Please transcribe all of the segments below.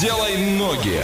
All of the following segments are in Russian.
Делай ноги.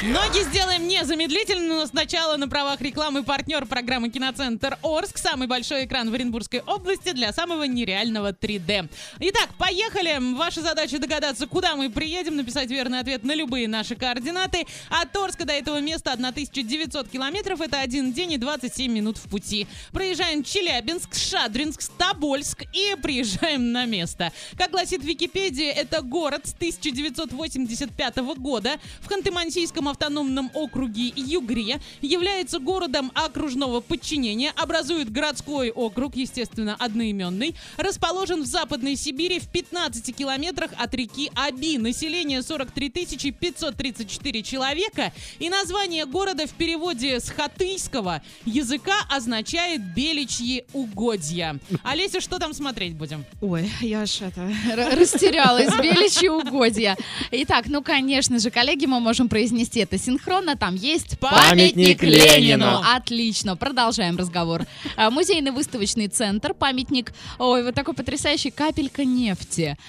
Ноги сделаем незамедлительно, но сначала на правах рекламы партнер программы «Киноцентр Орск». Самый большой экран в Оренбургской области для самого нереального 3D. Итак, поехали. Ваша задача догадаться, куда мы приедем, написать верный ответ на любые наши координаты. От Орска до этого места 1900 километров. Это один день и 27 минут в пути. Проезжаем Челябинск, Шадринск, Тобольск и приезжаем на место. Как гласит Википедия, это город с 1985 года в Ханты-Мансийском автономном округе Югре, является городом окружного подчинения, образует городской округ, естественно, одноименный, расположен в Западной Сибири в 15 километрах от реки Аби. Население 43 534 человека. И название города в переводе с хатыйского языка означает «беличьи угодья». Олеся, что там смотреть будем? Ой, я ж это растерялась. Беличьи угодья. Итак, ну, конечно же, коллеги, мы можем произнести это синхронно. Там есть Памятник Ленину. Отлично, продолжаем разговор. А, Музейный выставочный центр, памятник, ой, вот такой потрясающий, капелька нефти.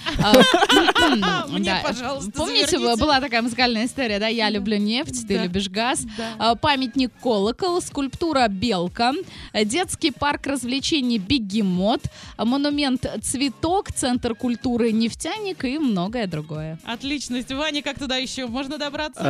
А, Мне, пожалуйста, Помните, была такая музыкальная история, да? Я люблю нефть, ты любишь газ. А, Памятник колокол, скульптура белка, э, детский парк развлечений бегемот, а, монумент цветок, центр культуры нефтяник и многое другое. Отлично. Ваня, как туда еще можно добраться?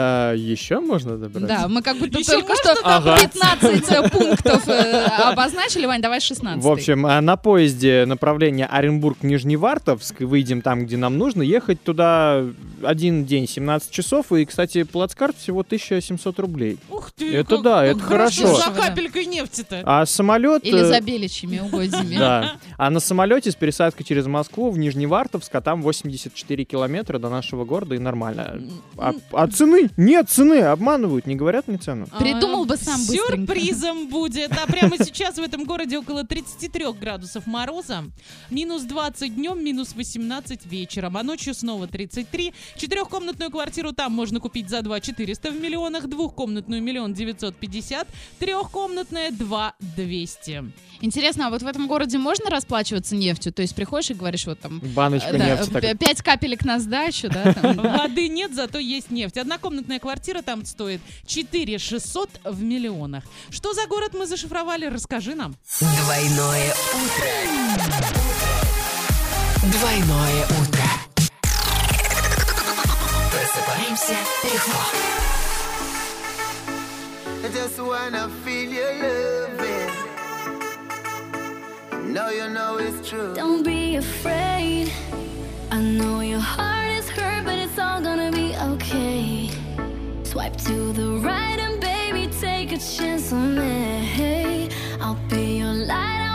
Еще можно добраться? Да, мы как будто Еще только что Ага. 15 пунктов э, обозначили. Вань, давай 16. В общем, а, на поезде направление Оренбург-Нижневартовск, выйдем там, где нам нужно, ехать туда один день, 17 часов, и, кстати, плацкарт всего 1700 рублей. Ух ты, Это как- да, как это хорошо. За капелькой нефти-то. А самолет... Или э, за беличьими угодьями. Да. А на самолете с пересадкой через Москву в Нижневартовск, а там 84 километра до нашего города, и нормально. А, а цены? Нет цены, обманывают, не говорят мне цену. Придумал бы сам быстренько. Сюрпризом будет. А прямо сейчас в этом городе около 33 градусов мороза. Минус 20 днем, минус 18 вечером. А ночью снова 33. Четырехкомнатную квартиру там можно купить за 2 400 в миллионах. Двухкомнатную миллион 950. Трехкомнатная 2 200. Интересно, а вот в этом городе можно расплачиваться нефтью? То есть приходишь и говоришь, вот там... Баночка э, да, нефти. Пять капелек на сдачу, да? там. Воды нет, зато есть нефть. Однокомнатная квартира там стоит 4 600 в миллионах. Что за город мы зашифровали? Расскажи нам. Двойное утро. Двойное утро. Просыпаемся легко. I just wanna feel your loving. Know you know it's true. Don't be afraid. I know your heart is hurt, but it's all gonna be okay. Swipe to the right and baby, take a chance on me. I'll be your light,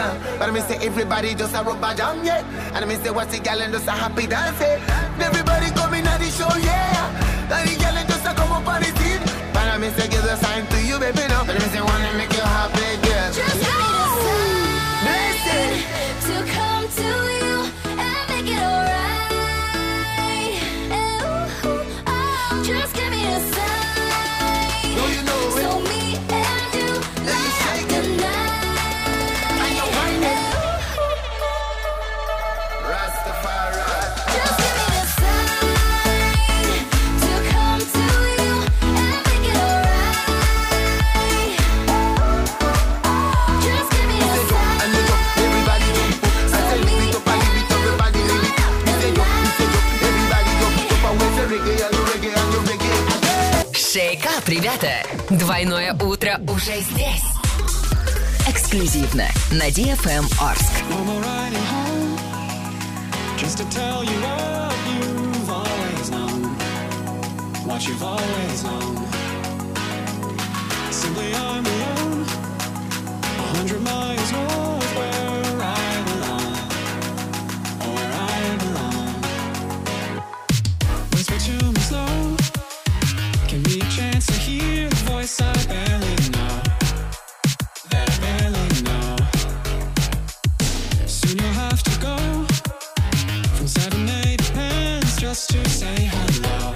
dancer. But I mean say everybody just a rubber jam, yeah. And I mean say what's the gal and just a happy dance, yeah. Everybody coming at the show, yeah. And the gal just a come up on the scene. But I mean say give the sign to you, baby. Двойное утро уже здесь. Эксклюзивно на DFM Орск. Just to tell you what you've always known, what you've always known. Simply on the own, a hundred miles northwest. just to say hello.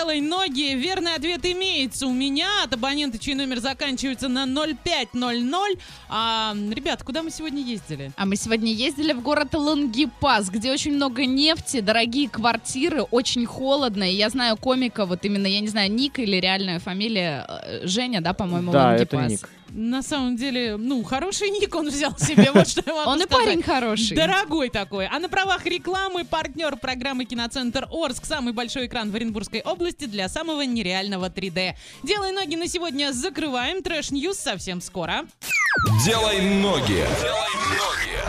делай ноги. Верный ответ имеется у меня от абонента, чей номер заканчивается на 0500. А, ребят, куда мы сегодня ездили? А мы сегодня ездили в город Лангипас, где очень много нефти, дорогие квартиры, очень холодно. И я знаю комика, вот именно, я не знаю, Ник или реальная фамилия э, Женя, да, по-моему, да, Лангипас. Это Ник на самом деле, ну, хороший ник он взял себе, вот что я могу Он и парень хороший. Дорогой такой. А на правах рекламы партнер программы «Киноцентр Орск» самый большой экран в Оренбургской области для самого нереального 3D. «Делай ноги» на сегодня закрываем. Trash-news совсем скоро. «Делай ноги». «Делай ноги».